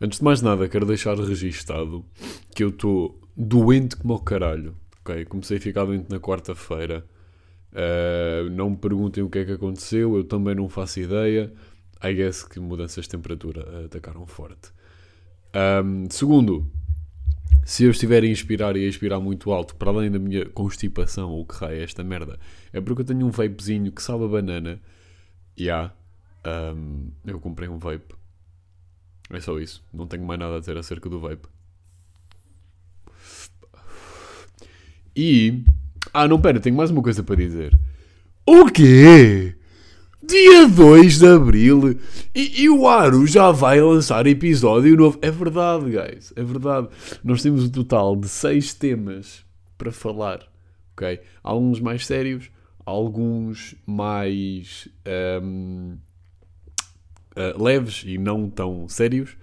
Antes de mais nada, quero deixar registado que eu estou doente como o caralho. Ok? Comecei a ficar doente na quarta-feira. Uh, não me perguntem o que é que aconteceu, eu também não faço ideia. I guess que mudanças de temperatura atacaram forte. Um, segundo, se eu estiver a inspirar e a inspirar muito alto, para além da minha constipação ou que raio é esta merda, é porque eu tenho um vapezinho que sabe a banana. E yeah, um, eu comprei um vape. É só isso. Não tenho mais nada a dizer acerca do vape. E. Ah, não, pera, tenho mais uma coisa para dizer. O quê? Dia 2 de Abril e, e, o Aro já vai lançar episódio novo. É verdade, guys, é verdade. Nós temos um total de 6 temas para falar, ok? Alguns mais sérios, alguns mais um, uh, leves e não tão sérios.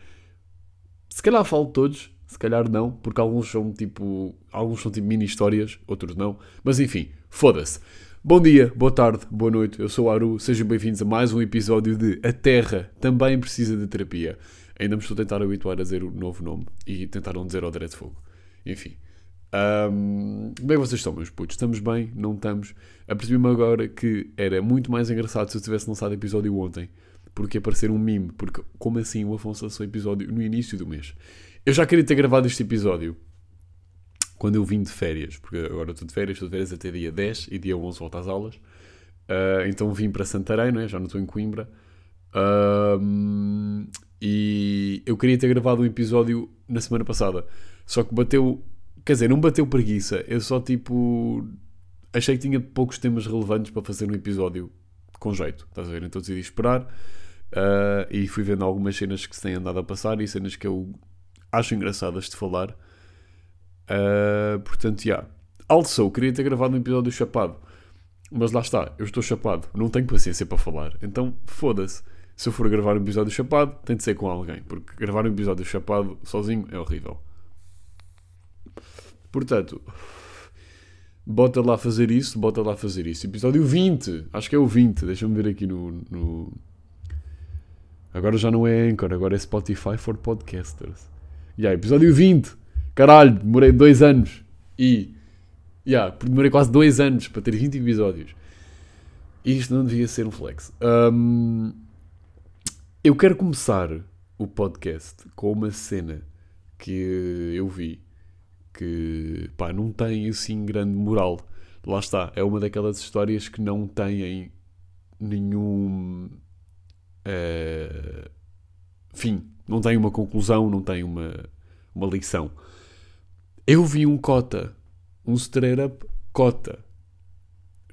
Se calhar falo todos, se calhar não, porque alguns são tipo. Alguns são tipo mini histórias, outros não. Mas enfim, foda-se. Bom dia, boa tarde, boa noite, eu sou o Aru, sejam bem-vindos a mais um episódio de A Terra Também Precisa de Terapia. Ainda me estou a tentar habituar a dizer o novo nome e tentar não dizer ao direito de fogo. Enfim. Um, como é que vocês estão, meus putos? Estamos bem? Não estamos? Apercebi-me agora que era muito mais engraçado se eu tivesse lançado episódio ontem. Porque ia parecer um meme. Porque, como assim o Afonso lançou episódio no início do mês? Eu já queria ter gravado este episódio quando eu vim de férias, porque agora estou de férias, estou de férias até dia 10 e dia 11 volto às aulas. Uh, então vim para Santarém, não é? já não estou em Coimbra. Uh, e eu queria ter gravado um episódio na semana passada, só que bateu, quer dizer, não bateu preguiça, eu só tipo achei que tinha poucos temas relevantes para fazer um episódio com jeito, estás a ver? Então decidi esperar uh, e fui vendo algumas cenas que se têm andado a passar e cenas que eu acho engraçadas de falar Uh, portanto, já. Yeah. Also, queria ter gravado um episódio chapado. Mas lá está, eu estou chapado. Não tenho paciência para falar. Então, foda-se. Se eu for gravar um episódio chapado, tem de ser com alguém. Porque gravar um episódio chapado sozinho é horrível. Portanto, bota lá fazer isso, bota lá fazer isso. Episódio 20. Acho que é o 20. Deixa-me ver aqui no, no... Agora já não é Anchor, agora é Spotify for Podcasters. E yeah, episódio 20. Caralho, demorei dois anos e. Yeah, demorei quase dois anos para ter 20 episódios. E isto não devia ser um flex. Um, eu quero começar o podcast com uma cena que eu vi que pá, não tem assim grande moral. Lá está, é uma daquelas histórias que não têm nenhum uh, fim, não tem uma conclusão, não tem uma, uma lição. Eu vi um cota, um straight up cota,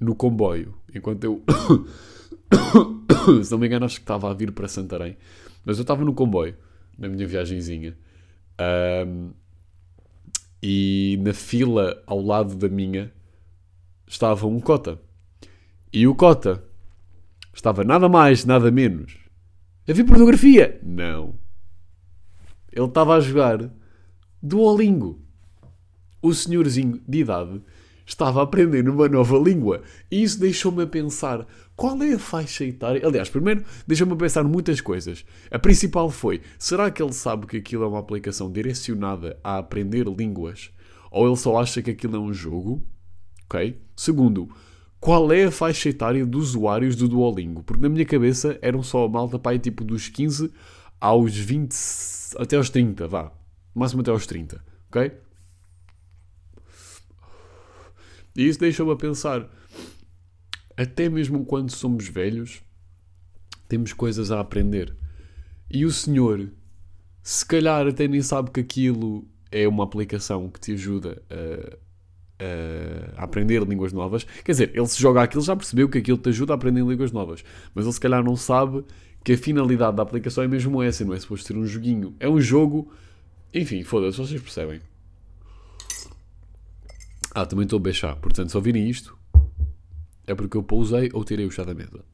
no comboio, enquanto eu. Se não me engano, acho que estava a vir para Santarém. Mas eu estava no comboio, na minha viagemzinha. Um, e na fila ao lado da minha estava um cota. E o cota estava nada mais, nada menos. A ver pornografia? Não. Ele estava a jogar Duolingo o senhorzinho de idade estava a aprender uma nova língua. E isso deixou-me a pensar qual é a faixa etária. Aliás, primeiro deixou-me a pensar muitas coisas. A principal foi: será que ele sabe que aquilo é uma aplicação direcionada a aprender línguas? Ou ele só acha que aquilo é um jogo? Ok? Segundo, qual é a faixa etária dos usuários do Duolingo? Porque na minha cabeça eram só a malta pai tipo dos 15 aos 20 até aos 30, vá. Máximo até aos 30, ok? E isso deixou-me a pensar. Até mesmo quando somos velhos, temos coisas a aprender. E o senhor, se calhar até nem sabe que aquilo é uma aplicação que te ajuda a, a, aprender línguas novas. Quer dizer, ele se joga aquilo já percebeu que aquilo te ajuda a aprender línguas novas. Mas ele se calhar não sabe que a finalidade da aplicação é mesmo essa, não é suposto ser um joguinho. É um jogo. Enfim, foda-se, vocês percebem. Ah, também estou a beixar. Portanto, se ouvirem isto, é porque eu pousei ou tirei o chá da mesa.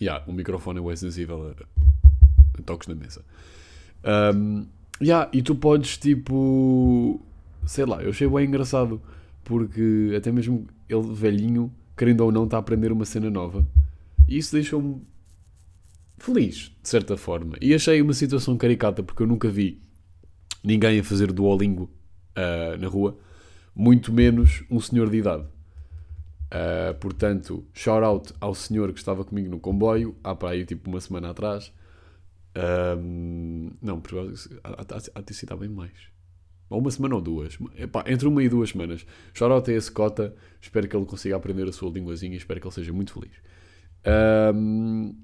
E yeah, o microfone é sensível a, a, toques na mesa. Um, yeah, e tu podes, tipo... Sei lá, eu achei bem engraçado. Porque até mesmo ele, velhinho, querendo ou não, está a aprender uma cena nova. E isso deixou-me feliz, de certa forma. E achei uma situação caricata porque eu nunca vi ninguém a fazer Duolingo uh, na rua, muito menos um senhor de idade. Uh, portanto, shout out ao senhor que estava comigo no comboio, há para aí tipo uma semana atrás. Um, não, há, há, de sido bem mais. Ou uma semana ou duas. Epá, entre uma e duas semanas. Shout out a esse cota. Espero que ele consiga aprender a sua linguazinha. Espero que ele seja muito feliz. Um,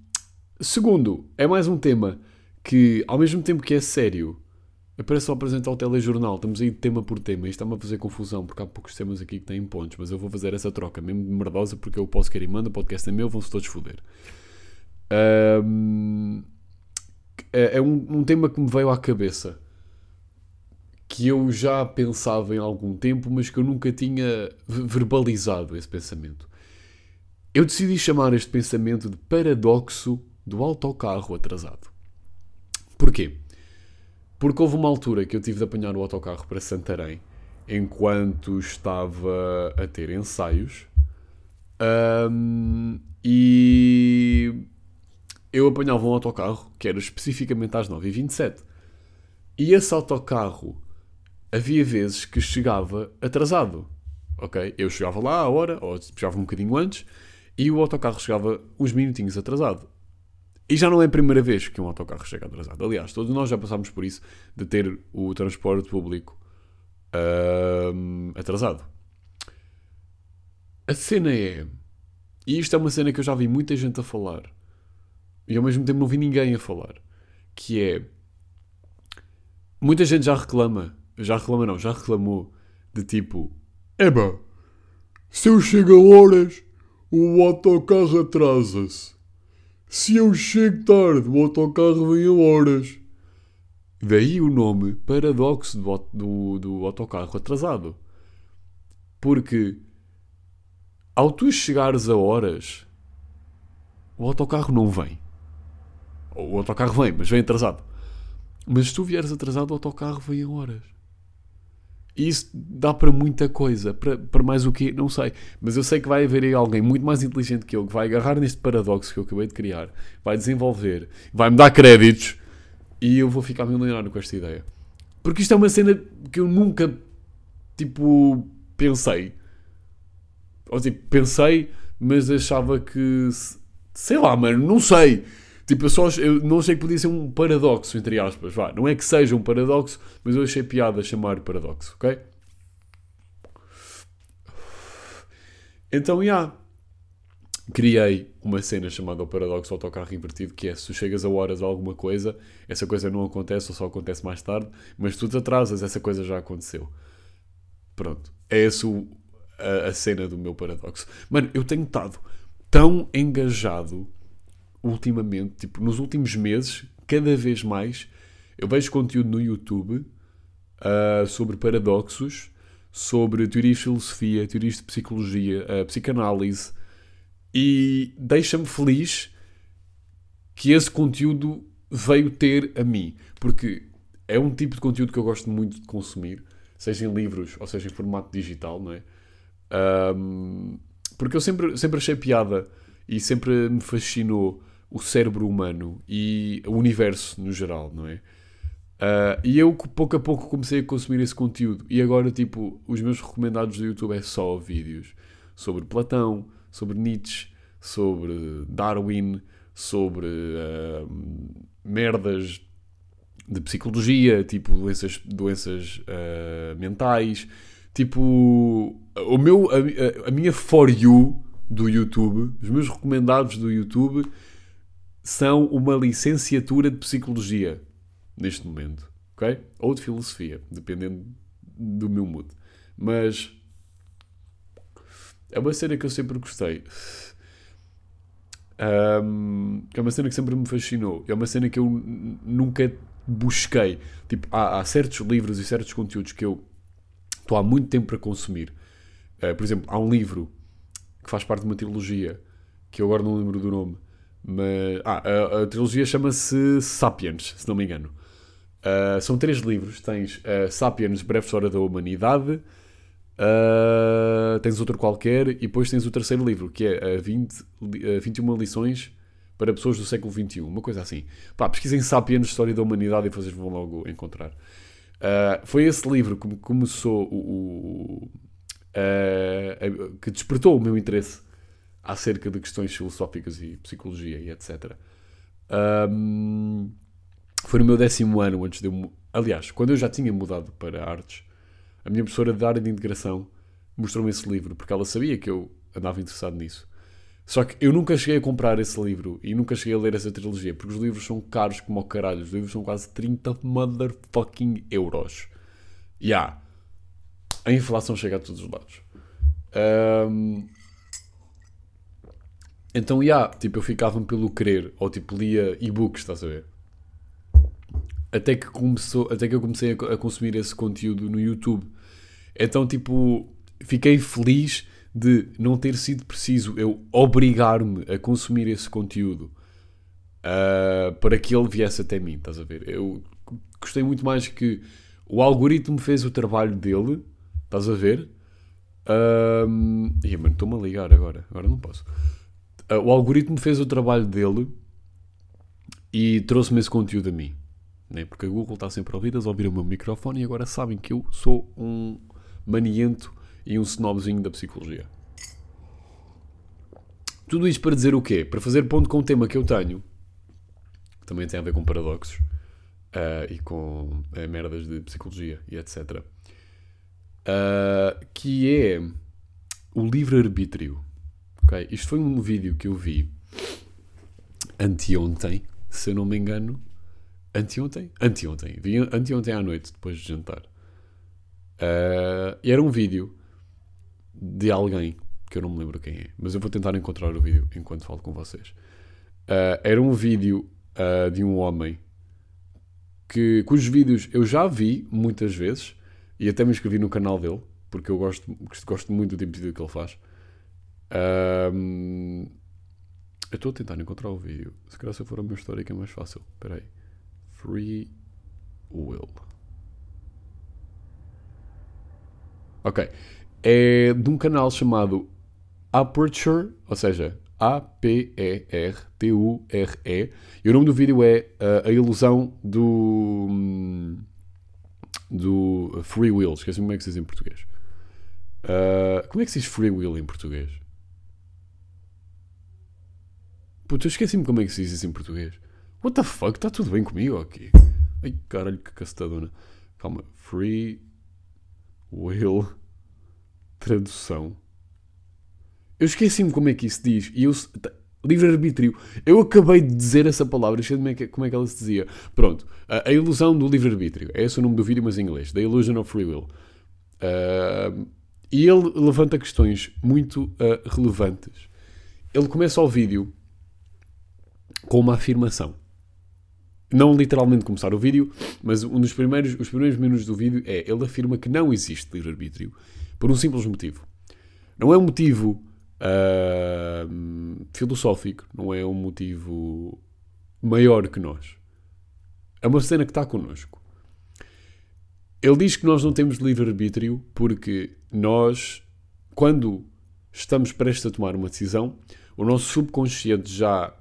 segundo, é mais um tema que, ao mesmo tempo que é sério, parece só apresentar o telejornal. Estamos aí tema por tema. Isto está-me a fazer confusão, porque há poucos temas aqui que têm pontos. Mas eu vou fazer essa troca, mesmo merdosa, porque eu posso querer e manda. O podcast é meu, vão-se todos foder. Um, é, é um, um tema que me veio à cabeça. Que eu já pensava em algum tempo, mas que eu nunca tinha verbalizado esse pensamento. Eu decidi chamar este pensamento de paradoxo do autocarro atrasado. Porquê? Porque houve uma altura que eu tive de apanhar o autocarro para Santarém enquanto estava a ter ensaios um, e eu apanhava um autocarro que era especificamente às 9h27 e esse autocarro havia vezes que chegava atrasado. Ok? Eu chegava lá à hora, ou chegava um bocadinho antes, e o autocarro chegava uns minutinhos atrasado. E já não é a primeira vez que um autocarro chega atrasado. Aliás, todos nós já passámos por isso de ter o transporte público atrasado. A cena é. E isto é uma cena que eu já vi muita gente a falar. E ao mesmo tempo não vi ninguém a falar. Que é. Muita gente já reclama. Já reclama, não, já reclamou. De tipo. Eba! Se eu chego a horas, o autocarro atrasa-se. Se eu chego tarde, o autocarro vem a horas. Daí o nome paradoxo do, do, do autocarro atrasado. Porque ao tu chegares a horas, o autocarro não vem. O autocarro vem, mas vem atrasado. Mas se tu vieres atrasado, o autocarro vem a horas. E isso dá para muita coisa. Para, para mais o quê? Não sei. Mas eu sei que vai haver aí alguém muito mais inteligente que eu que vai agarrar neste paradoxo que eu acabei de criar, vai desenvolver, vai me dar créditos e eu vou ficar milionário com esta ideia. Porque isto é uma cena que eu nunca, tipo, pensei. Ou tipo, pensei, mas achava que. Sei lá, mano, não sei. Tipo, eu, só, eu não achei que podia ser um paradoxo, entre aspas. Vá. Não é que seja um paradoxo, mas eu achei piada chamar paradoxo, ok? Então, já. Yeah, criei uma cena chamada o paradoxo autocarro invertido, que é se tu chegas a horas a alguma coisa, essa coisa não acontece ou só acontece mais tarde, mas tu te atrasas, essa coisa já aconteceu. Pronto. É essa a, a cena do meu paradoxo. Mano, eu tenho estado tão engajado ultimamente, tipo, nos últimos meses, cada vez mais, eu vejo conteúdo no YouTube uh, sobre paradoxos, sobre teorias de filosofia, teorias de psicologia, uh, psicanálise, e deixa-me feliz que esse conteúdo veio ter a mim, porque é um tipo de conteúdo que eu gosto muito de consumir, seja em livros ou seja em formato digital, não é? Um, porque eu sempre, sempre achei piada e sempre me fascinou o cérebro humano e o universo no geral, não é? Uh, e eu pouco a pouco comecei a consumir esse conteúdo e agora tipo os meus recomendados do YouTube é só vídeos sobre Platão, sobre Nietzsche, sobre Darwin, sobre uh, merdas de psicologia, tipo doenças, doenças uh, mentais, tipo o meu a, a minha for you do YouTube, os meus recomendados do YouTube são uma licenciatura de psicologia neste momento, ok? Ou de filosofia, dependendo do meu mood. Mas é uma cena que eu sempre gostei. Um, é uma cena que sempre me fascinou. É uma cena que eu nunca busquei. Tipo, há, há, certos livros e certos conteúdos que eu estou há muito tempo para consumir. Uh, por exemplo, há um livro que faz parte de uma trilogia que eu agora não lembro do nome, mas, ah, a, a trilogia chama-se Sapiens, se não me engano. Uh, são três livros. Tens uh, Sapiens, Breve História da Humanidade. Uh, tens outro qualquer. E depois tens o terceiro livro, que é uh, 20, uh, 21 lições para pessoas do século XXI, uma coisa assim. Pá, pesquisem Sapiens, História da Humanidade e vocês vão logo encontrar. Foi esse livro que começou o, o que despertou o meu interesse acerca de questões filosóficas e psicologia e etc. Um, foi no meu décimo ano antes de eu. Aliás, quando eu já tinha mudado para artes, a minha professora de área de integração mostrou-me esse livro, porque ela sabia que eu andava interessado nisso. Só que eu nunca cheguei a comprar esse livro e nunca cheguei a ler essa trilogia, porque os livros são caros como o caralho. Os livros são quase 30 motherfucking euros. Ya. Yeah. A inflação chega a todos os lados. Um, então, já, yeah, tipo, eu ficava pelo querer, ou tipo, lia e-books, estás a ver? Até que, começou, até que eu comecei a, a consumir esse conteúdo no YouTube. Então, tipo, fiquei feliz de não ter sido preciso eu obrigar-me a consumir esse conteúdo uh, para que ele viesse até mim, estás a ver? Eu gostei muito mais que o algoritmo fez o trabalho dele, estás a ver? Um, e mano, estou-me a ligar agora, agora não posso. Uh, o algoritmo fez o trabalho dele e trouxe-me esse conteúdo a mim. Né? Porque a Google está sempre eles ouviram o meu microfone e agora sabem que eu sou um maniento e um snobzinho da psicologia. Tudo isto para dizer o quê? Para fazer ponto com o tema que eu tenho, que também tem a ver com paradoxos uh, e com uh, merdas de psicologia e etc. Uh, que é o livre-arbítrio. Isto foi um vídeo que eu vi anteontem, se eu não me engano. Anteontem? Anteontem. Vi anteontem à noite, depois de jantar. Uh, era um vídeo de alguém que eu não me lembro quem é, mas eu vou tentar encontrar o vídeo enquanto falo com vocês. Uh, era um vídeo uh, de um homem que, cujos vídeos eu já vi muitas vezes e até me inscrevi no canal dele, porque eu gosto, gosto muito do tipo de vídeo que ele faz. Um, eu estou a tentar encontrar o vídeo. Se calhar se eu for a minha história que é mais fácil. Espera aí. Free Will. Ok é de um canal chamado Aperture, ou seja, A-P-E-R-T-U-R-E. E o nome do vídeo é uh, A Ilusão do, do Free Will. Esqueci como é que se diz em português. Uh, como é que se diz Free Will em português? Puta, eu esqueci-me como é que se diz isso em português. What the fuck? Está tudo bem comigo aqui? Ai, caralho, que castadona. Calma. Free Will tradução. Eu esqueci-me como é que isso diz. E eu. Livre-arbítrio. Eu acabei de dizer essa palavra, esqueci-me como é que ela se dizia. Pronto. A, a ilusão do livre-arbítrio. É esse o nome do vídeo, mas em inglês. The Illusion of Free Will. Uh, e ele levanta questões muito uh, relevantes. Ele começa o vídeo com uma afirmação. Não literalmente começar o vídeo, mas um dos primeiros, os primeiros minutos do vídeo é ele afirma que não existe livre-arbítrio por um simples motivo. Não é um motivo uh, filosófico, não é um motivo maior que nós. É uma cena que está connosco. Ele diz que nós não temos livre-arbítrio porque nós, quando estamos prestes a tomar uma decisão, o nosso subconsciente já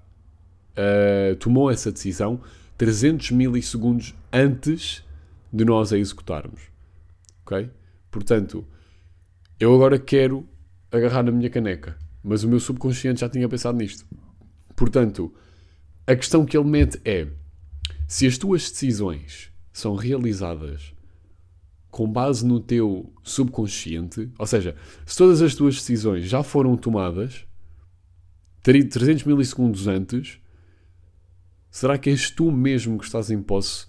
uh, tomou essa decisão 300 milissegundos antes de nós a executarmos. Ok? Portanto, eu agora quero agarrar na minha caneca, mas o meu subconsciente já tinha pensado nisto. Portanto, a questão que ele mete é: se as tuas decisões são realizadas com base no teu subconsciente, ou seja, se todas as tuas decisões já foram tomadas 300 milissegundos antes, será que és tu mesmo que estás em posse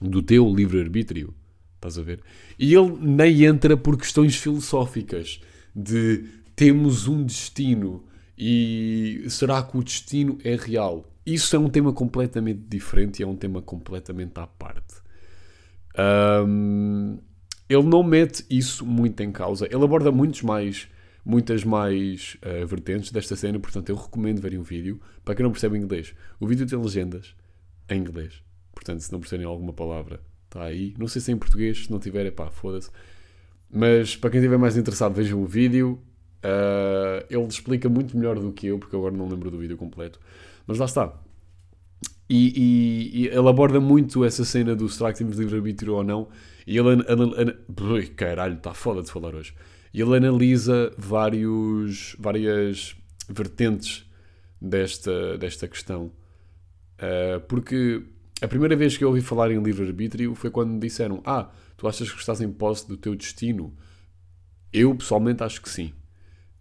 do teu livre-arbítrio? Estás a ver? E ele nem entra por questões filosóficas de temos um destino e será que o destino é real? Isso é um tema completamente diferente e é um tema completamente à parte. Um, ele não mete isso muito em causa. Ele aborda muitos mais, muitas mais uh, vertentes desta cena, portanto eu recomendo verem o vídeo. Para quem não percebe inglês, o vídeo tem legendas em inglês. Portanto, se não perceberem alguma palavra, Está aí. Não sei se é em português, se não tiver, é pá, foda-se. Mas para quem estiver mais interessado, vejam o vídeo. Uh, ele explica muito melhor do que eu, porque agora não lembro do vídeo completo. Mas lá está. E, e, e ele aborda muito essa cena do será que temos livre-arbítrio ou não. E ele. An, an, an, caralho, está foda de falar hoje. E ele analisa vários, várias vertentes desta, desta questão. Uh, porque a primeira vez que eu ouvi falar em livre-arbítrio foi quando me disseram: Ah, tu achas que estás em posse do teu destino? Eu pessoalmente acho que sim.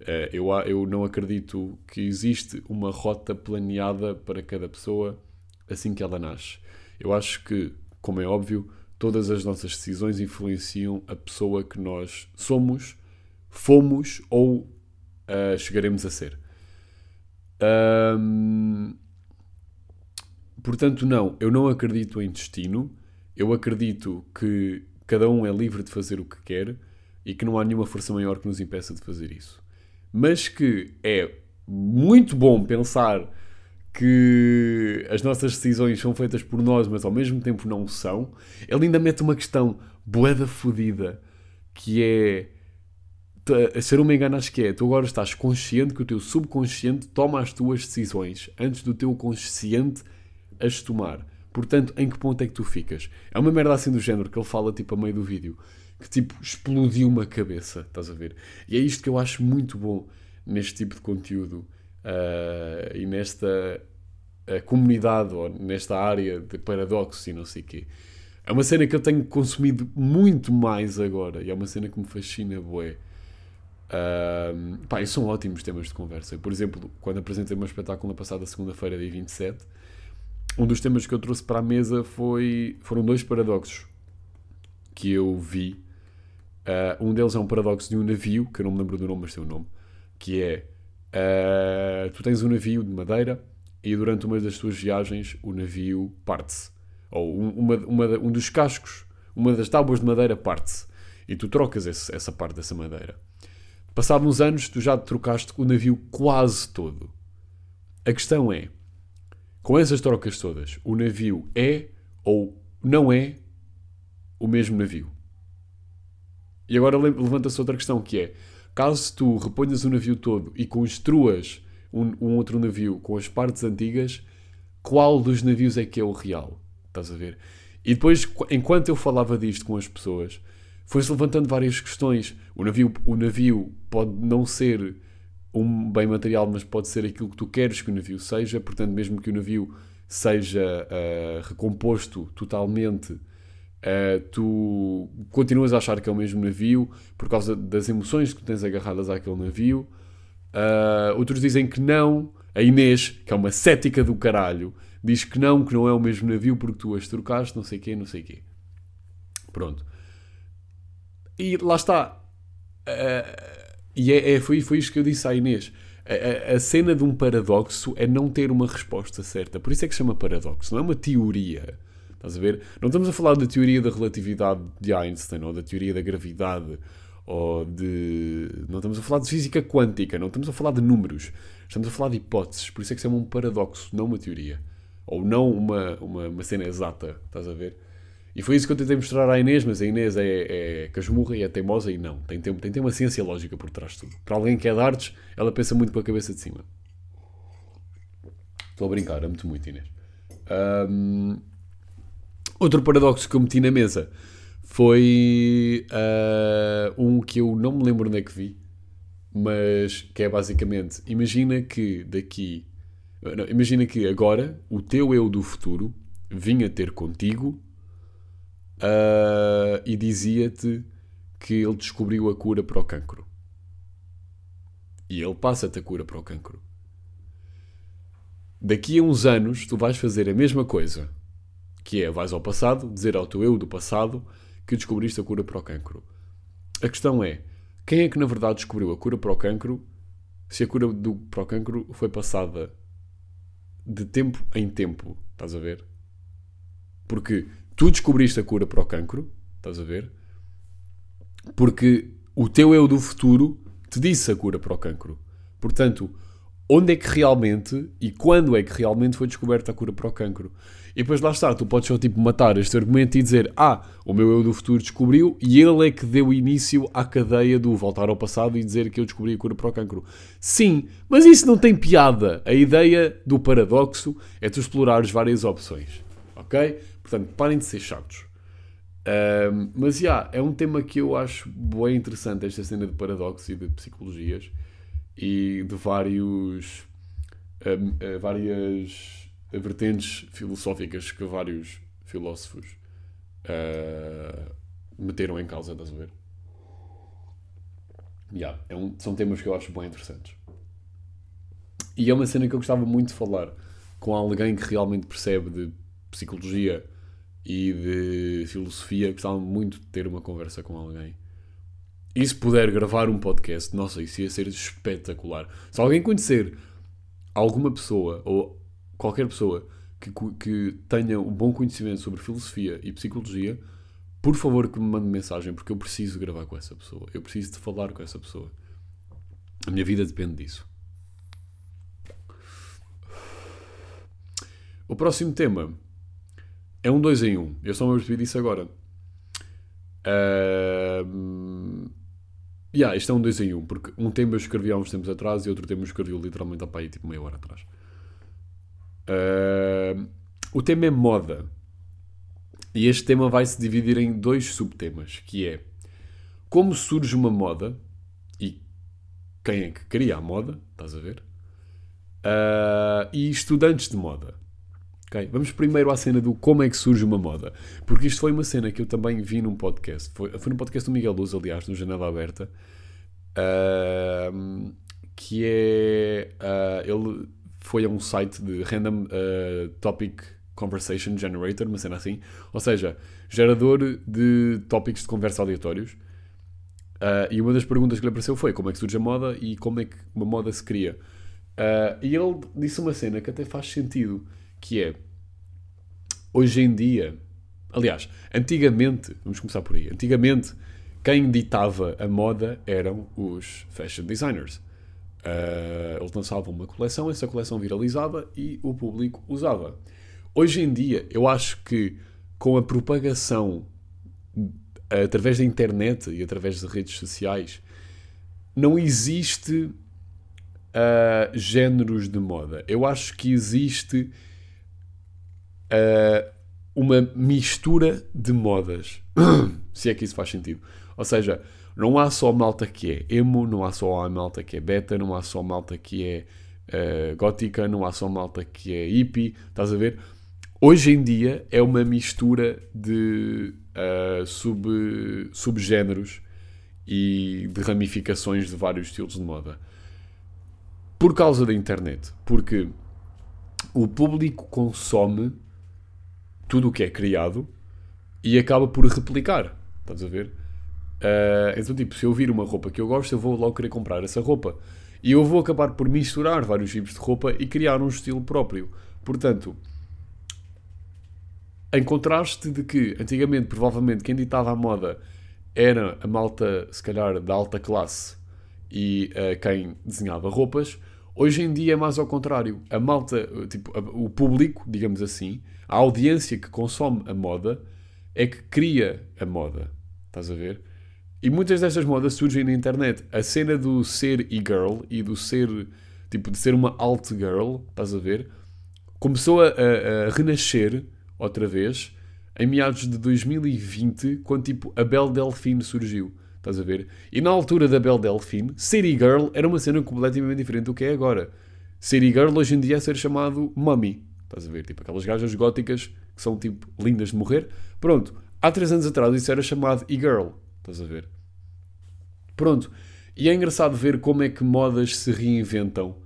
Uh, eu, eu não acredito que existe uma rota planeada para cada pessoa assim que ela nasce. Eu acho que, como é óbvio, todas as nossas decisões influenciam a pessoa que nós somos, fomos ou uh, chegaremos a ser. Um, portanto, não, eu não acredito em destino. Eu acredito que cada um é livre de fazer o que quer e que não há nenhuma força maior que nos impeça de fazer isso. Mas que é muito bom pensar que as nossas decisões são feitas por nós, mas ao mesmo tempo não são, ele ainda mete uma questão boeda fodida, que é a ser uma engana acho que é, tu agora estás consciente que o teu subconsciente toma as tuas decisões antes do teu consciente as tomar. Portanto, em que ponto é que tu ficas? É uma merda assim do género que ele fala tipo a meio do vídeo, que tipo explodiu uma cabeça, estás a ver? E é isto que eu acho muito bom neste tipo de conteúdo uh, e nesta uh, comunidade ou nesta área de paradoxos e não sei o quê. É uma cena que eu tenho consumido muito mais agora e é uma cena que me fascina, bué. Uh, pá, são ótimos temas de conversa. Por exemplo, quando apresentei o meu espetáculo na passada segunda-feira, dia 27, um dos temas que eu trouxe para a mesa foi, foram dois paradoxos que eu vi. Uh, um deles é um paradoxo de um navio, que eu não me lembro do nome, mas tem um nome, que é Uh, tu tens um navio de madeira e durante uma das tuas viagens o navio parte-se. Ou um, uma, uma, um dos cascos, uma das tábuas de madeira parte-se. E tu trocas esse, essa parte dessa madeira. Passados uns anos, tu já trocaste o navio quase todo. A questão é, com essas trocas todas, o navio é ou não é o mesmo navio? E agora levanta-se outra questão que é, Caso tu reponhas o navio todo e construas um, um, outro navio com as partes antigas, qual dos navios é que é o real? Estás a ver? E depois, enquanto eu falava disto com as pessoas, foi-se levantando várias questões. O navio, o navio pode não ser um bem material, mas pode ser aquilo que tu queres que o navio seja. Portanto, mesmo que o navio seja uh, recomposto totalmente Uh, tu continuas a achar que é o mesmo navio por causa das emoções que tens agarradas àquele navio. Uh, outros dizem que não. A Inês, que é uma cética do caralho, diz que não, que não é o mesmo navio porque tu as trocaste, não sei quê, não sei quê. Pronto. E lá está. Uh, e é, é, foi, foi isto que eu disse à Inês. A, cena de um paradoxo é não ter uma resposta certa. Por isso é que se chama paradoxo. Não é uma teoria. Estás a ver? Não estamos a falar da teoria da relatividade de Einstein ou da teoria da gravidade ou de. Não estamos a falar de física quântica, não estamos a falar de números. Estamos a falar de hipóteses. Por isso é que se chama um paradoxo, não uma teoria. Ou não uma, uma, uma cena exata. Estás a ver? E foi isso que eu tentei mostrar à Inês, mas a Inês é, é casmurra e é teimosa e não. Tem, tem, tem, uma ciência lógica por trás de tudo. Para alguém que é de artes, ela pensa muito com a cabeça de cima. Estou a brincar, amo-te muito, Inês. Um, Outro paradoxo que eu meti na mesa foi uh, um que eu não me lembro onde é que vi, mas que é basicamente: imagina que daqui. Não, imagina que agora o teu eu do futuro vinha ter contigo uh, e dizia-te que ele descobriu a cura para o cancro. E ele passa-te a cura para o cancro. Daqui a uns anos tu vais fazer a mesma coisa que é vais ao passado, dizer ao teu eu do passado que descobriste a cura para o cancro. A questão é, quem é que na verdade descobriu a cura para o cancro se a cura do, para o cancro foi passada de tempo em tempo, estás a ver? Porque tu descobriste a cura para o cancro, estás a ver? Porque o teu eu do futuro te disse a cura para o cancro. Portanto, onde é que realmente e quando é que realmente foi descoberta a cura para o cancro. E depois lá está, tu podes só tipo matar este argumento e dizer ah, o meu eu do futuro descobriu e ele é que deu início à cadeia do voltar ao passado e dizer que eu descobri a cura para o cancro. Sim, mas isso não tem piada. A ideia do paradoxo é tu explorares várias opções. Ok? Portanto, parem de ser chatos. Um, mas, yeah, é um tema que eu acho bem interessante, esta cena de paradoxo e de psicologias e de vários... Um, eh, várias vertentes filosóficas que vários filósofos uh, meteram em causa, estás a ver? Yeah, é um, são temas que eu acho bem interessantes. E é uma cena que eu gostava muito de falar com alguém que realmente percebe de psicologia e de filosofia. Gostava muito de ter uma conversa com alguém. E se puder gravar um podcast, nossa, isso ia ser espetacular. Se alguém conhecer alguma pessoa ou qualquer pessoa que, que tenha um bom conhecimento sobre filosofia e psicologia, por favor que me mande mensagem, porque eu preciso gravar com essa pessoa. Eu preciso de falar com essa pessoa. A minha vida depende disso. O próximo tema é um 2 em 1. Um. Eu só me percebi disso agora. Uh... Yeah, isto é um 2 em 1, um, porque um tema eu escrevi há uns tempos atrás e outro tema eu escrevi literalmente há pai, tipo meia hora atrás. Uh, o tema é moda. E este tema vai se dividir em dois subtemas, que é como surge uma moda e quem é que cria a moda, estás a ver? Uh, e estudantes de moda. Okay? Vamos primeiro à cena do como é que surge uma moda. Porque isto foi uma cena que eu também vi num podcast. Foi, foi num podcast do Miguel Luz, aliás, no Janela Aberta. Uh, que é. Uh, ele foi a um site de Random uh, Topic Conversation Generator, uma cena assim. Ou seja, gerador de tópicos de conversa aleatórios. Uh, e uma das perguntas que lhe apareceu foi como é que surge a moda e como é que uma moda se cria. E ele disse uma cena que até faz sentido, que é hoje em dia, aliás, antigamente, vamos começar por aí, antigamente quem ditava a moda eram os fashion designers. Uh, eles lançavam uma coleção, essa coleção viralizava e o público usava. Hoje em dia, eu acho que com a propagação através da internet e através de redes sociais, não existe uh, géneros de moda. Eu acho que existe uh, uma mistura de modas, se é que isso faz sentido. Ou seja, não há só malta que é emo, não há só malta que é beta, não há só malta que é uh, gótica, não há só malta que é hippie, estás a ver? Hoje em dia é uma mistura de uh, sub, subgéneros e de ramificações de vários estilos de moda. Por causa da internet. Porque o público consome tudo o que é criado e acaba por replicar. Estás a ver? Uh, então, tipo, se eu vir uma roupa que eu gosto, eu vou logo querer comprar essa roupa. E eu vou acabar por misturar vários tipos de roupa e criar um estilo próprio. Portanto, em contraste de que antigamente, provavelmente, quem ditava a moda era a malta, se calhar, da alta classe e uh, quem desenhava roupas, hoje em dia é mais ao contrário. A malta, tipo, o público, digamos assim, a audiência que consome a moda é que cria a moda. Estás a ver? E muitas destas modas surgem na internet. A cena do ser e-girl e do ser, tipo, de ser uma alt girl, estás a ver? Começou a, a, a, renascer outra vez em meados de 2020, quando tipo a Belle Delphine surgiu. Estás a ver? E na altura da Belle Delphine, ser e-girl era uma cena completamente diferente do que é agora. Ser e-girl hoje em dia é ser chamado mummy. Estás a ver? Tipo aquelas gajas góticas que são tipo lindas de morrer. Pronto. Há 3 anos atrás isso era chamado e-girl. Estás a ver? Pronto. E é engraçado ver como é que modas se reinventam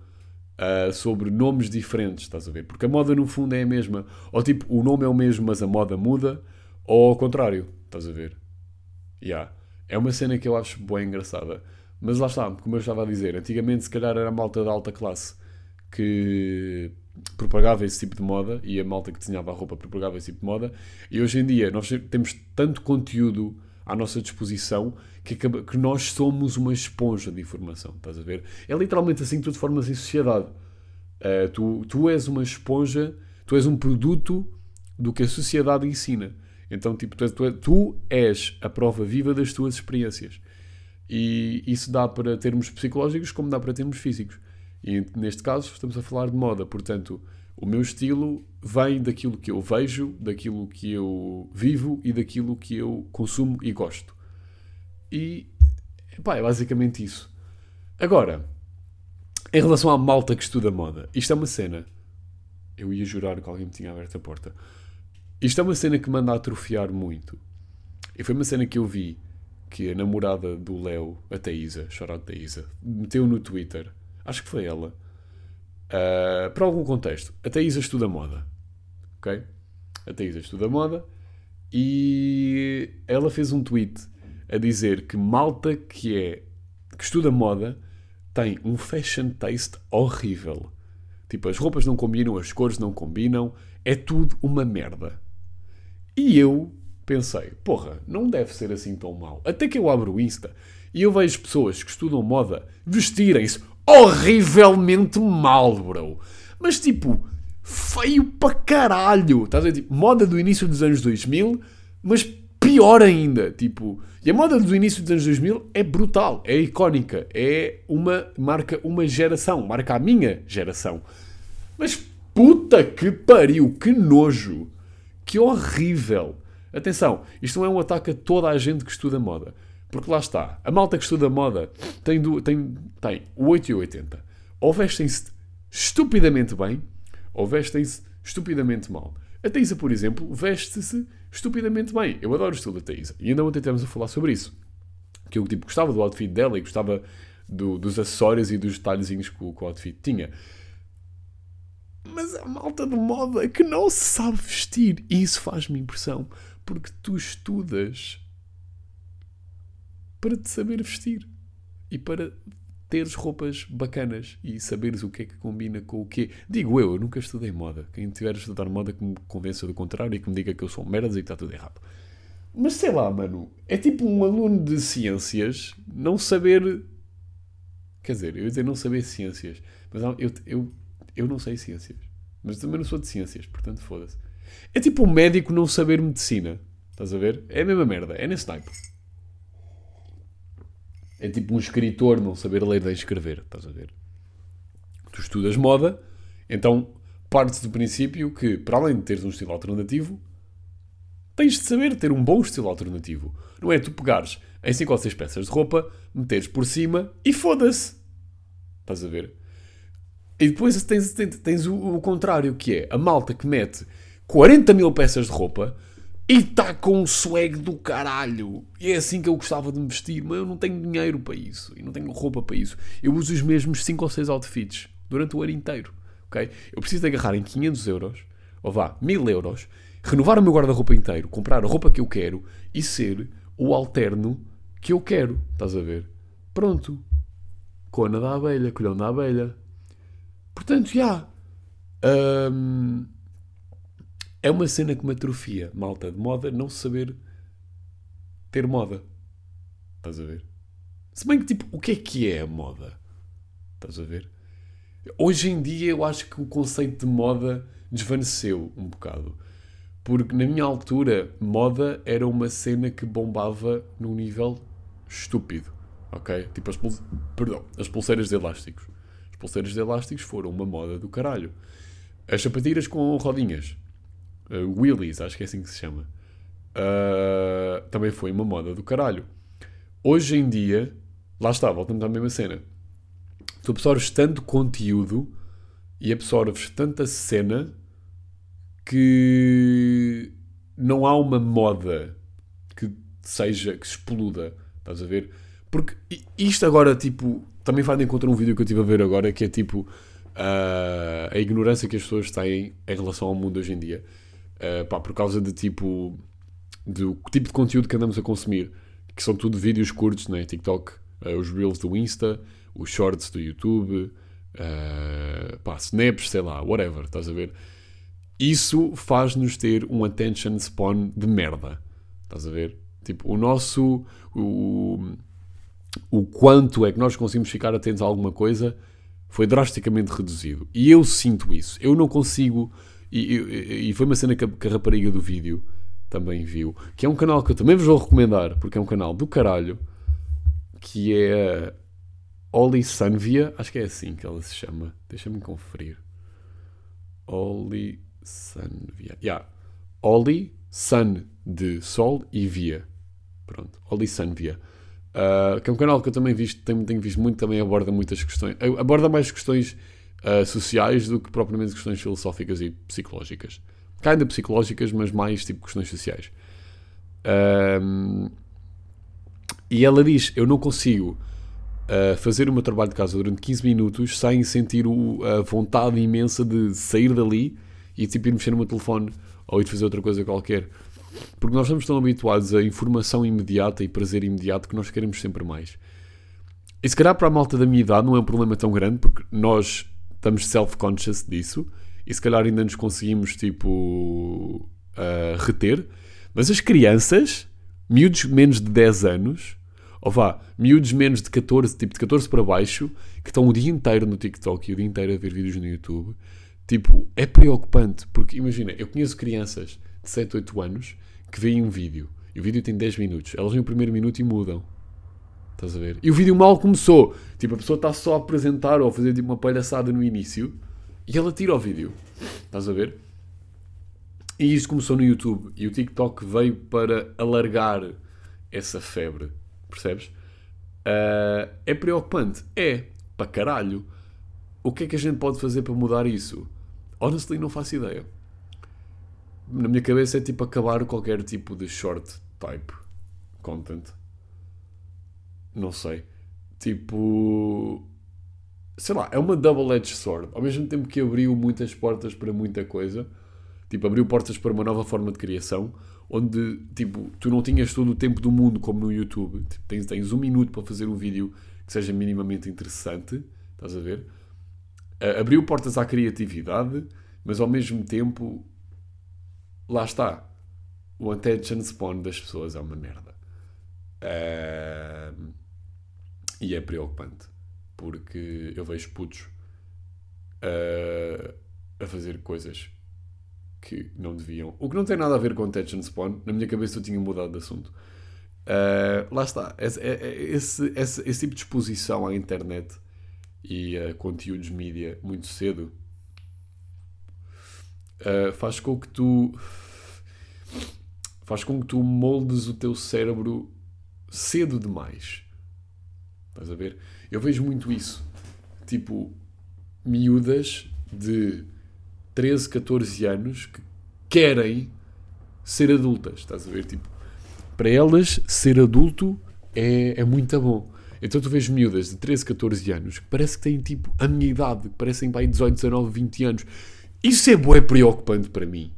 uh, sobre nomes diferentes, estás a ver? Porque a moda no fundo é a mesma. Ou tipo, o nome é o mesmo, mas a moda muda. Ou ao contrário, estás a ver? Yeah. É uma cena que eu acho bem engraçada. Mas lá está, como eu estava a dizer, antigamente se calhar era a malta da alta classe que propagava esse tipo de moda e a malta que desenhava a roupa propagava esse tipo de moda. E hoje em dia nós temos tanto conteúdo à nossa disposição que, acaba, que nós somos uma esponja de informação, estás a ver? É literalmente assim que tu te formas em sociedade. Uh, tu, tu és uma esponja, tu és um produto do que a sociedade ensina. Então, tipo, tu, tu, és a prova viva das tuas experiências. E isso dá para termos psicológicos como dá para termos físicos. E neste caso estamos a falar de moda. Portanto, o meu estilo vem daquilo que eu vejo, daquilo que eu vivo e daquilo que eu consumo e gosto. E pá, é basicamente isso. Agora, em relação à malta que estuda moda, isto é uma cena. Eu ia jurar que alguém me tinha aberto a porta. Isto é uma cena que manda atrofiar muito. E foi uma cena que eu vi que a namorada do Léo, a Thaisa, chorado Thaisa, meteu no Twitter. Acho que foi ela. Uh, para algum contexto. A Thaisa estuda moda. Ok? A Thaisa estuda moda. E ela fez um tweet a dizer que malta que é que estuda moda tem um fashion taste horrível. Tipo, as roupas não combinam, as cores não combinam, é tudo uma merda. E eu pensei, porra, não deve ser assim tão mal. Até que eu abro o Insta e eu vejo pessoas que estudam moda vestirem-se horrivelmente mal, bro. Mas tipo, feio para caralho. Estás a ver? Tipo, moda do início dos anos 2000, mas pior ainda. Tipo, e a moda do início dos anos 2000 é brutal, é icónica, é uma marca uma geração, marca a minha geração. Mas puta que pariu, que nojo. Que horrível! Atenção, isto não é um ataque a toda a gente que estuda moda. Porque lá está, a malta que estuda moda tem, do, tem, tem o 8 e o 80. Ou vestem-se estupidamente bem, ou vestem-se estupidamente mal. A Thaisa, por exemplo, veste-se estupidamente bem. Eu adoro o estilo da Thaisa. E ainda ontem estivemos a falar sobre isso. Que eu tipo, gostava do outfit dela e gostava do, dos acessórios e dos detalhezinhos que o, que o outfit tinha. Mas a malta de moda que não se sabe vestir. E isso faz-me impressão. Porque tu estudas para te saber vestir. E para teres roupas bacanas e saberes o que é que combina com o quê. Digo eu, eu nunca estudei moda. Quem tiver a estudar moda que me convença do contrário e que me diga que eu sou merda e que está tudo errado. Mas sei lá, mano, é tipo um aluno de ciências não saber. Quer dizer, eu ia dizer não saber ciências, mas eu, eu, eu não sei ciências. Mas também não sou de ciências, portanto foda-se. É tipo um médico não saber medicina. Estás a ver? É a mesma merda. É nesse type. É tipo um escritor não saber ler nem escrever. Estás a ver? Tu estudas moda, então partes do princípio que, para além de teres um estilo alternativo, tens de saber ter um bom estilo alternativo. Não é tu pegares em 5 ou 6 peças de roupa, meteres por cima e foda-se. Estás a ver? E depois tens, tens, tens o, o, contrário, que é a malta que mete 40 mil peças de roupa e está com um swag do caralho. E é assim que eu gostava de me vestir, mas eu não tenho dinheiro para isso. E não tenho roupa para isso. Eu uso os mesmos 5 ou 6 outfits durante o ano inteiro. ok? Eu preciso de agarrar em 500 euros, ou vá, 1000 euros, renovar o meu guarda-roupa inteiro, comprar a roupa que eu quero e ser o alterno que eu quero. Estás a ver? Pronto. Cona da abelha, colhão da abelha. Portanto, já. Um, é uma cena que me atrofia, malta de moda, não saber ter moda. Estás a ver? Se bem que, tipo, o que é que é a moda? Estás a ver? Hoje em dia eu acho que o conceito de moda desvaneceu um bocado. Porque na minha altura, moda era uma cena que bombava num nível estúpido. Ok? Tipo as, pul... Perdão, as pulseiras de elásticos pulseiras de elásticos foram uma moda do caralho. As sapatilhas com rodinhas, uh, wheelies, acho que é assim que se chama, uh, também foi uma moda do caralho. Hoje em dia, lá está, voltamos à mesma cena. Tu absorves tanto conteúdo e absorves tanta cena que não há uma moda que seja, que se exploda. Estás a ver? Porque isto agora, tipo, também vai de encontro um vídeo que eu estive a ver agora que é tipo uh, a ignorância que as pessoas têm em relação ao mundo hoje em dia. Uh, pá, por causa de tipo do tipo de conteúdo que andamos a consumir, que são tudo vídeos curtos, né? TikTok, uh, os Reels do Insta, os Shorts do YouTube, uh, pá, Snaps, sei lá, whatever, estás a ver? Isso faz-nos ter um attention span de merda, estás a ver? Tipo, o nosso. O, o quanto é que nós conseguimos ficar atentos a alguma coisa foi drasticamente reduzido. E eu sinto isso. Eu não consigo. E, e, e foi uma cena que a, que a rapariga do vídeo também viu. Que é um canal que eu também vos vou recomendar, porque é um canal do caralho. Que é. Oli Sanvia, acho que é assim que ela se chama. Deixa-me conferir. Oli Sanvia. Yeah. Oli, Sun de Sol e Via. Pronto, Oli Sanvia. Uh, que é um canal que eu também visto, tenho, tenho visto muito, também aborda muitas questões. Aborda mais questões uh, sociais do que propriamente questões filosóficas e psicológicas. Ainda psicológicas, mas mais tipo questões sociais. E ela diz: Eu não consigo uh, fazer o meu trabalho de casa durante 15 minutos sem sentir o, a vontade imensa de sair dali e tipo ir mexer no meu telefone ou ir fazer outra coisa qualquer. Porque nós estamos tão habituados a informação imediata e prazer imediato que nós queremos sempre mais. E se calhar para a malta da minha idade não é um problema tão grande, porque nós estamos self-conscious disso e se calhar ainda nos conseguimos tipo uh, reter. Mas as crianças, miúdos menos de 10 anos, ou vá, miúdos menos de 14, tipo de 14 para baixo, que estão o dia inteiro no TikTok e o dia inteiro a ver vídeos no YouTube, tipo, é preocupante, porque imagina, eu conheço crianças de 7, 8 anos que veem um vídeo e o vídeo tem 10 minutos, elas veem o primeiro minuto e mudam. Estás a ver? E o vídeo mal começou. Tipo, a pessoa está só a apresentar ou a fazer tipo, uma palhaçada no início e ela tira o vídeo. Estás a ver? E isto começou no YouTube e o TikTok veio para alargar essa febre. Percebes? Uh, é preocupante? É. Para caralho. O que é que a gente pode fazer para mudar isso? Honestly, não faço ideia na minha cabeça é tipo acabar qualquer tipo de short type content. Não sei. Tipo. Sei lá, é uma double-edged sword. Ao mesmo tempo que abriu muitas portas para muita coisa, tipo, abriu portas para uma nova forma de criação, onde, tipo, tu não tinhas todo o tempo do mundo como no YouTube. Tipo, tens, tens um minuto para fazer um vídeo que seja minimamente interessante, estás a ver? Abriu portas à criatividade, mas ao mesmo tempo lá está. O attention spawn das pessoas é uma merda. Uh, e é preocupante. Porque eu vejo putos uh, a fazer coisas que não deviam. O que não tem nada a ver com attention spawn. Na minha cabeça eu tinha mudado de assunto. Uh, lá está. Esse, é, é, esse, esse, esse, tipo de exposição à internet e a conteúdos mídia muito cedo uh, faz com que tu faz com que tu moldes o teu cérebro cedo demais. Estás a ver? Eu vejo muito isso. Tipo, miúdas de 13, 14 anos que querem ser adultas. Estás a ver? Tipo, para elas, ser adulto é, é muito bom. Então tu vês miúdas de 13, 14 anos que parece que têm tipo a minha idade, que parecem pai 18, 19, 20 anos. Isso é bué preocupante para mim.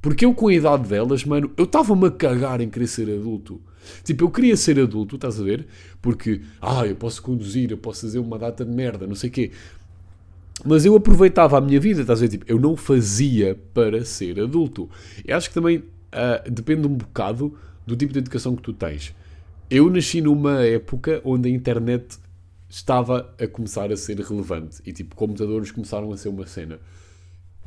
Porque eu, com a idade delas, mano, eu estava-me a cagar em querer ser adulto. Tipo, eu queria ser adulto, estás a ver? Porque, ah, eu posso conduzir, eu posso fazer uma data de merda, não sei o quê. Mas eu aproveitava a minha vida, estás a ver? Tipo, eu não fazia para ser adulto. Eu acho que também uh, depende um bocado do tipo de educação que tu tens. Eu nasci numa época onde a internet estava a começar a ser relevante e, tipo, computadores começaram a ser uma cena.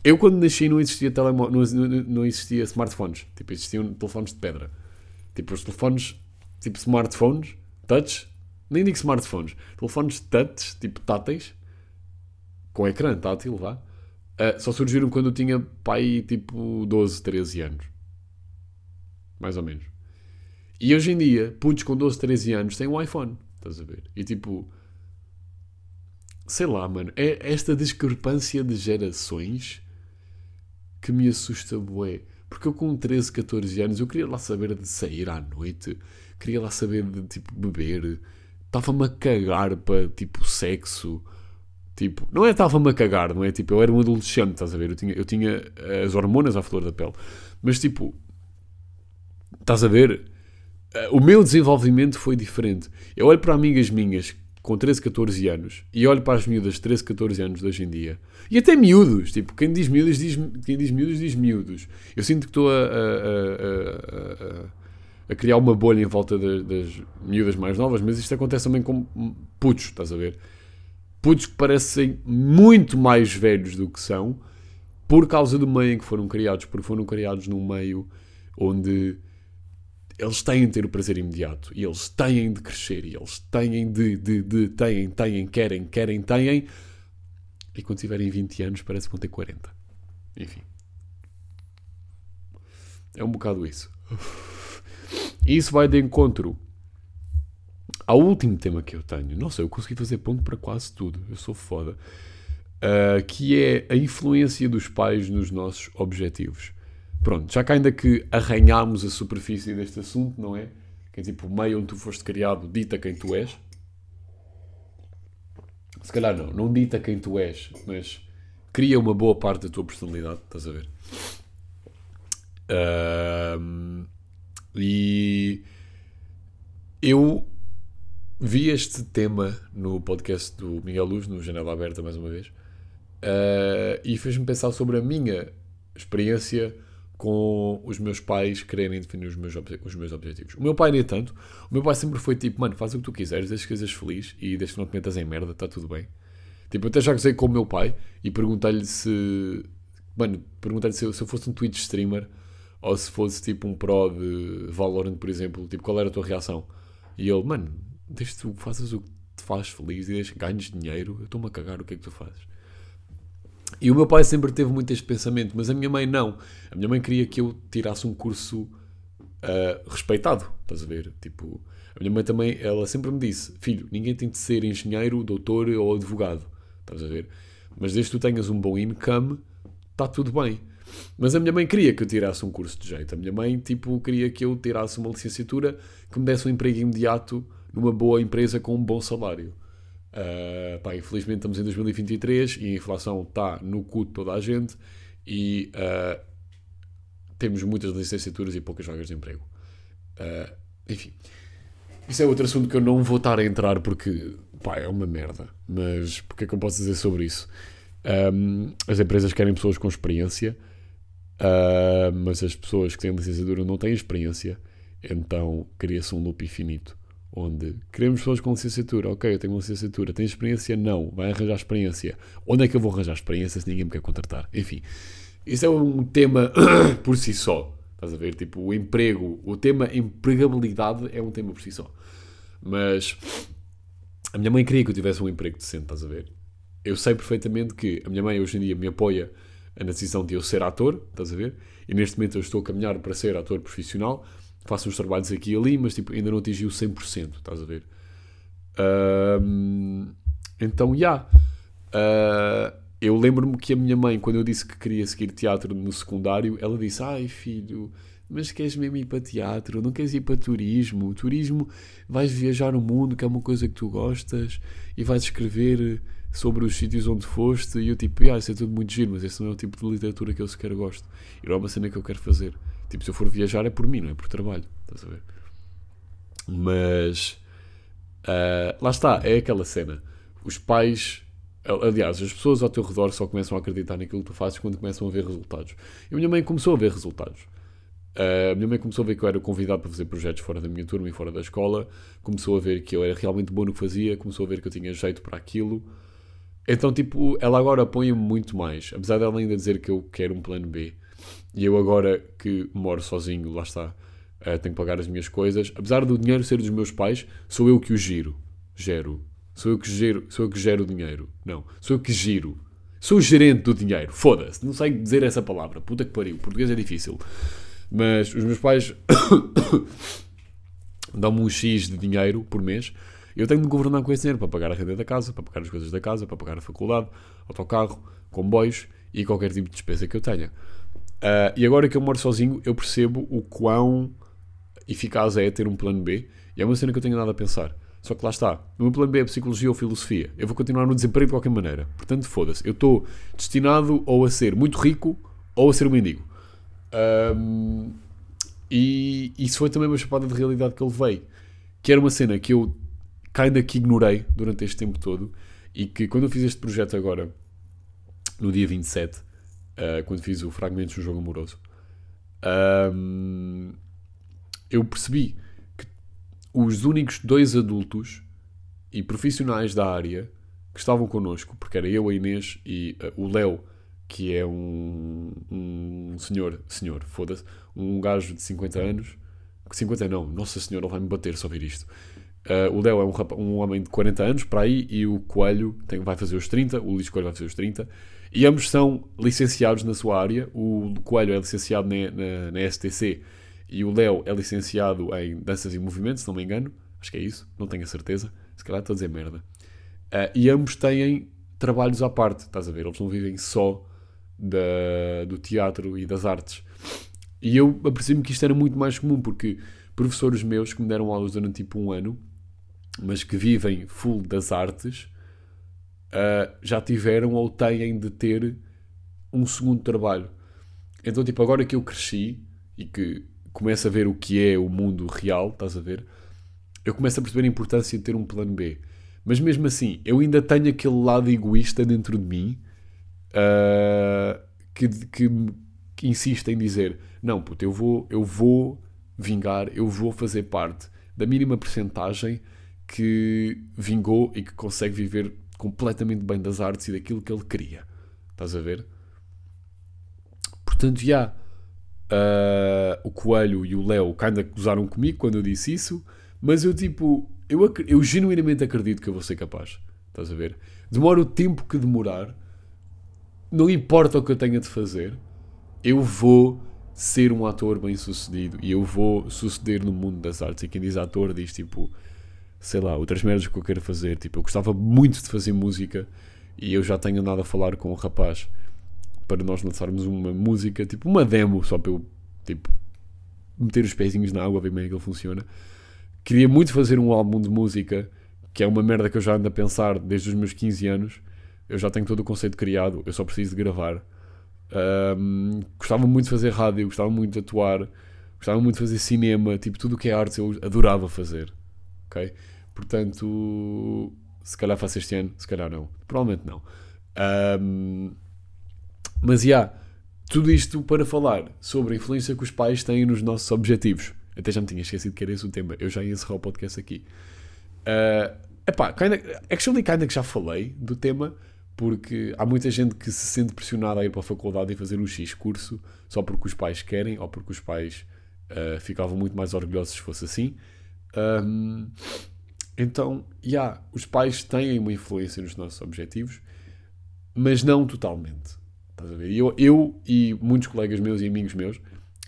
Eu, quando nasci, não existia, telemo... não, existia smartphones. Tipo, existiam telefones de pedra. Tipo, os telefones, tipo smartphones, touch, nem digo smartphones, telefones touch, tipo táteis, com ecrã tátil, vá, uh, só surgiram quando eu tinha pai, tipo, 12, 13 anos. Mais ou menos. E hoje em dia, putos com 12, 13 anos têm um iPhone, estás a ver? E tipo, sei lá, mano, é esta discrepância de gerações que me assusta bué. Porque eu com 13, 14 anos, eu queria lá saber de sair à noite, queria lá saber de, tipo, beber. Estava-me a cagar para, tipo, sexo. Tipo, não é estava-me a cagar, não é? Tipo, eu era um adolescente, estás a ver? Eu tinha, eu tinha as hormonas à flor da pele. Mas, tipo, estás a ver? Eh, o meu desenvolvimento foi diferente. Eu olho para amigas minhas com 13, 14 anos e olho para as miúdas de 13, 14 anos de hoje em dia e até miúdos, tipo, quem diz miúdos diz, quem diz miúdos diz miúdos. Eu sinto que estou a, a, a criar uma bolha em volta das, das miúdas mais novas, mas isto acontece também com putos, estás a ver? Putos que parecem muito mais velhos do que são por causa do meio em que foram criados, porque foram criados num meio onde eles têm de ter o prazer imediato e eles têm de crescer e eles têm de, de, de, têm, têm, querem, querem, têm. E quando tiverem 20 anos parece que vão ter 40. Enfim. É um bocado isso. E isso vai de encontro ao último tema que eu tenho. Nossa, eu consegui fazer ponto para quase tudo. Eu sou foda. Uh, que é a influência dos pais nos nossos objetivos. Pronto, já que ainda que arranhámos a superfície deste assunto, não é? Que é tipo o meio onde tu foste criado dita quem tu és. Se calhar não, não dita quem tu és, mas cria uma boa parte da tua personalidade, estás a ver? E eu vi este tema no podcast do Miguel Luz, no Janela Aberta, mais uma vez, uh, e fez-me pensar sobre a minha experiência com os meus pais quererem definir os meus, os meus objetivos. O meu pai, nem tanto. O meu pai sempre foi tipo, mano, faz o que tu quiseres, desde que sejas feliz e desde que não te metas em merda, está tudo bem. Tipo, eu até já gozei com o meu pai e perguntei-lhe se. Mano, perguntei-lhe se, se eu fosse um Twitch streamer ou se fosse tipo um pro de Valorant, por exemplo, tipo, qual era a tua reação? E ele, mano, que tu faças o que te faz feliz e que ganhes dinheiro, eu estou-me a cagar o que é que tu fazes. E o meu pai sempre teve muito este pensamento, mas a minha mãe não. A minha mãe queria que eu tirasse um curso uh, respeitado, estás a ver? Tipo, a minha mãe também, ela sempre me disse: Filho, ninguém tem de ser engenheiro, doutor ou advogado, estás a ver? Mas desde que tu tenhas um bom income, está tudo bem. Mas a minha mãe queria que eu tirasse um curso de jeito. A minha mãe, tipo, queria que eu tirasse uma licenciatura que me desse um emprego imediato numa boa empresa com um bom salário. Uh, pá, infelizmente estamos em 2023 e a inflação está no cu de toda a gente e uh, temos muitas licenciaturas e poucas vagas de emprego. Uh, enfim, isso é outro assunto que eu não vou estar a entrar porque pá, é uma merda. Mas o que é que eu posso dizer sobre isso? Um, as empresas querem pessoas com experiência, mas as pessoas que têm licenciatura não têm experiência, então cria-se um loop infinito onde queremos pessoas com licenciatura. Ok, eu tenho uma licenciatura. Tem experiência? Não. Vai arranjar experiência. Onde é que eu vou arranjar experiência se ninguém me quer contratar? Enfim, isso é um tema por si só. Estás a ver? Tipo, o emprego, o tema empregabilidade é um tema por si só. Mas a minha mãe queria que eu tivesse um emprego decente, estás a ver? Eu sei perfeitamente que a minha mãe hoje em dia me apoia na decisão de eu ser ator, estás a ver? E neste momento eu estou a caminhar para ser ator profissional faço uns trabalhos aqui e ali, mas tipo, ainda não atingi o 100%, estás a ver? Então, já. Yeah. Uh, eu lembro-me que a minha mãe, quando eu disse que queria seguir teatro no secundário, ela disse: Ai filho, mas queres mesmo ir para teatro? Não queres ir para turismo? Turismo, vais viajar o mundo, que é uma coisa que tu gostas, e vais escrever sobre os sítios onde foste. E eu, tipo, ah, isso é tudo muito giro, mas esse não é o tipo de literatura que eu sequer gosto. E não é uma cena que eu quero fazer. Tipo, se eu for viajar é por mim, não é por trabalho. Estás a ver? Mas uh, lá está, é aquela cena. Os pais, aliás, as pessoas ao teu redor só começam a acreditar naquilo que tu fazes quando começam a ver resultados. E a minha mãe começou a ver resultados. Uh, a minha mãe começou a ver que eu era convidado para fazer projetos fora da minha turma e fora da escola, começou a ver que eu era realmente bom no que fazia, começou a ver que eu tinha jeito para aquilo. Então, tipo, ela agora apoia-me muito mais. Apesar dela ainda dizer que eu quero um plano B, e eu agora que moro sozinho, lá está, uh, tenho que pagar as minhas coisas. Apesar do dinheiro ser dos meus pais, sou eu que o giro. Gero. Sou eu que gero, sou eu que gero o dinheiro. Não, sou eu que giro. Sou o gerente do dinheiro. Foda-se, não sei dizer essa palavra. Puta que pariu. Português é difícil. Mas os meus pais dão-me um X de dinheiro por mês. Eu tenho de governar com esse dinheiro para pagar a renda da casa, para pagar as coisas da casa, para pagar a faculdade, autocarro, comboios e qualquer tipo de despesa que eu tenha. Uh, e agora que eu moro sozinho, eu percebo o quão eficaz é ter um plano B. E é uma cena que eu tenho nada a pensar. Só que lá está. O meu plano B é psicologia ou filosofia. Eu vou continuar no desemprego de qualquer maneira. Portanto, foda-se. Eu estou destinado ou a ser muito rico ou a ser um mendigo. Um, e isso foi também uma chapada de realidade que eu levei. Que era uma cena que eu ainda que ignorei durante este tempo todo. E que quando eu fiz este projeto agora, no dia 27, uh, quando fiz o Fragmentos do Jogo Amoroso. Um, eu percebi que os únicos dois adultos e profissionais da área que estavam connosco, porque era eu, a Inês e uh, o Léo, que é um, um senhor, senhor, foda-se, um gajo de 50 anos, 50 não, nossa senhora, ele vai-me bater se ouvir isto. Uh, o Léo é um, um, homem de 40 anos, para aí, e o Coelho tem, vai fazer os 30, o Luís Coelho vai fazer os 30, e ambos são licenciados na sua área. O Coelho é licenciado na, na, na STC e o Léo é licenciado em Danças e Movimentos, se não me engano. Acho que é isso, não tenho a certeza. Se calhar estou a dizer merda. Uh, e ambos têm trabalhos à parte, estás a ver? Eles não vivem só da, do teatro e das artes. E eu apercebi-me que isto era muito mais comum, porque professores meus que me deram aulas durante tipo um ano, mas que vivem full das artes, uh, já tiveram ou têm de ter um segundo trabalho. Então, tipo, agora que eu cresci e que começo a ver o que é o mundo real, estás a ver? Eu começo a perceber a importância de ter um plano B. Mas mesmo assim, eu ainda tenho aquele lado egoísta dentro de mim uh, que, que, que, insiste em dizer: não, puto, eu vou, eu vou vingar, eu vou fazer parte da mínima percentagem que vingou e que consegue viver completamente bem das artes e daquilo que ele queria. Estás a ver? Portanto, já. Uh, o Coelho e o Léo ainda gozaram comigo quando eu disse isso, mas eu tipo, eu, eu genuinamente acredito que eu vou ser capaz. Estás a ver? Demora o tempo que demorar, não importa o que eu tenha de fazer, eu vou ser um ator bem sucedido e eu vou suceder no mundo das artes. E quem diz ator diz tipo, sei lá, outras merdas que eu quero fazer. Tipo, eu gostava muito de fazer música e eu já tenho andado a falar com o um rapaz para nós lançarmos uma música, tipo uma demo, só para eu tipo, meter os pezinhos na água, ver como é que ele funciona. Queria muito fazer um álbum de música, que é uma merda que eu já ando a pensar desde os meus 15 anos. Eu já tenho todo o conceito criado, eu só preciso de gravar. Um, gostava muito de fazer rádio, gostava muito de atuar, gostava muito de fazer cinema, tipo, tudo o que é arte eu adorava fazer. Ok? Portanto, se calhar faço este ano, se calhar não. Provavelmente não. Um, mas, já, yeah, tudo isto para falar sobre a influência que os pais têm nos nossos objetivos. Até já me tinha esquecido que era esse o tema. Eu já ia encerrar o podcast aqui. Uh, epá, kinda, actually, que já falei do tema, porque há muita gente que se sente pressionada a ir para a faculdade e fazer um X curso só porque os pais querem ou porque os pais uh, ficavam muito mais orgulhosos se fosse assim. Um, então, já, yeah, os pais têm uma influência nos nossos objetivos, mas não totalmente. Estás a ver? Eu, eu e muitos colegas meus e amigos meus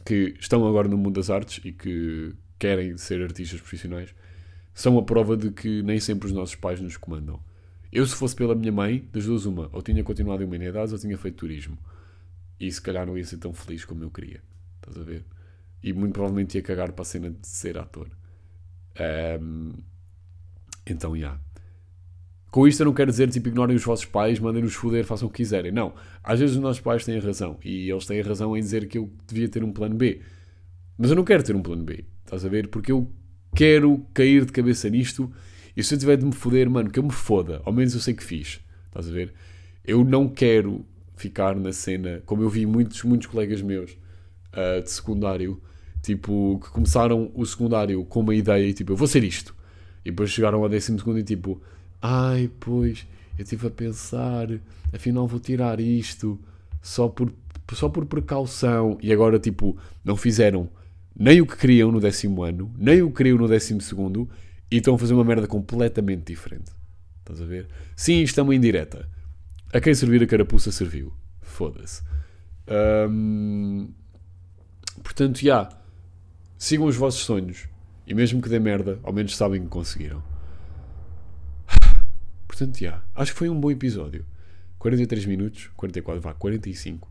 que estão agora no mundo das artes e que querem ser artistas profissionais são a prova de que nem sempre os nossos pais nos comandam. Eu, se fosse pela minha mãe, das duas, uma, ou tinha continuado em humanidades ou tinha feito turismo. E se calhar não ia ser tão feliz como eu queria. Estás a ver? E muito provavelmente ia cagar para a cena de ser ator. Um, então, já. Yeah. Com isto eu não quero dizer, tipo, ignorem os vossos pais, mandem-nos foder, façam o que quiserem. Não. Às vezes os nossos pais têm razão. E eles têm razão em dizer que eu devia ter um plano B. Mas eu não quero ter um plano B. Estás a ver? Porque eu quero cair de cabeça nisto. E se eu tiver de me foder, mano, que eu me foda. Ao menos eu sei que fiz. Estás a ver? Eu não quero ficar na cena, como eu vi muitos, muitos colegas meus uh, de secundário, tipo, que começaram o secundário com uma ideia tipo, eu vou ser isto. E depois chegaram ao décimo segundo e tipo, ai, pois, eu estive a pensar, afinal vou tirar isto só por, só por precaução. E agora, tipo, não fizeram nem o que queriam no décimo ano, nem o que queriam no décimo segundo, e estão a fazer uma merda completamente diferente. Estás a ver? Sim, isto é uma indireta. A quem servir a carapuça serviu. Foda-se. Portanto, já. Yeah, sigam os vossos sonhos. E mesmo que dê merda, ao menos sabem que conseguiram. Portanto, já. Acho que foi um bom episódio. 43 minutos, 44, vá, 45.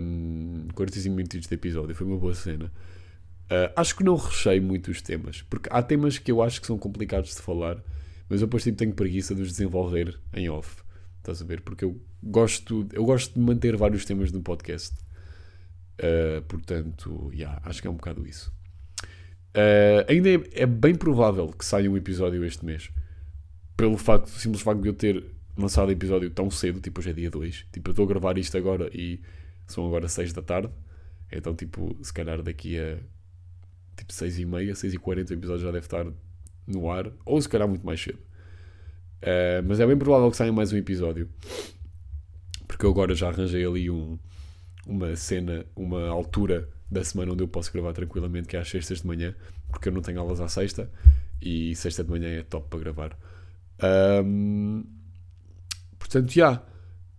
Um, 45 minutos de episódio, foi uma boa cena. Uh, acho que não rechei muito os temas, porque há temas que eu acho que são complicados de falar, mas eu depois tipo, tenho preguiça de os desenvolver em off. Estás a ver? Porque eu gosto, eu gosto de manter vários temas no podcast. Uh, portanto, yeah, acho que é um bocado isso. Uh, ainda é, é, bem provável que saia um episódio este mês. Pelo facto, simples facto de eu ter lançado episódio tão cedo, tipo hoje é dia 2. Tipo, eu estou a gravar isto agora e são agora 6 da tarde. Então, tipo, se calhar daqui a tipo 6 e meia, 6 e 40 o episódio já deve estar no ar, ou se calhar muito mais cedo. Uh, mas é bem provável que saia mais um episódio. Porque eu agora já arranjei ali um, uma cena, uma altura da semana onde eu posso gravar tranquilamente, que é às sextas de manhã, porque eu não tenho aulas à sexta e sexta de manhã é top para gravar. Um, portanto, já.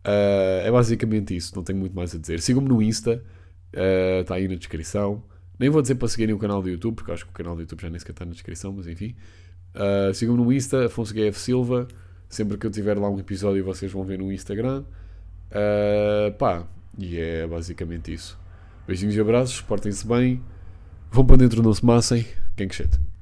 Uh, é basicamente isso, não tenho muito mais a dizer. Sigam-me no Insta, está uh, aí na descrição. Nem vou dizer para seguirem o canal do YouTube, porque acho que o canal do YouTube já nem sequer está na descrição, mas enfim. Uh, Sigam-me no Insta, Afonso GF Silva. Sempre que eu tiver lá um episódio, vocês vão ver no Instagram. Uh, pá, e é basicamente isso. Beijinhos e abraços, portem-se bem. Vão para dentro, não se massem. Quem que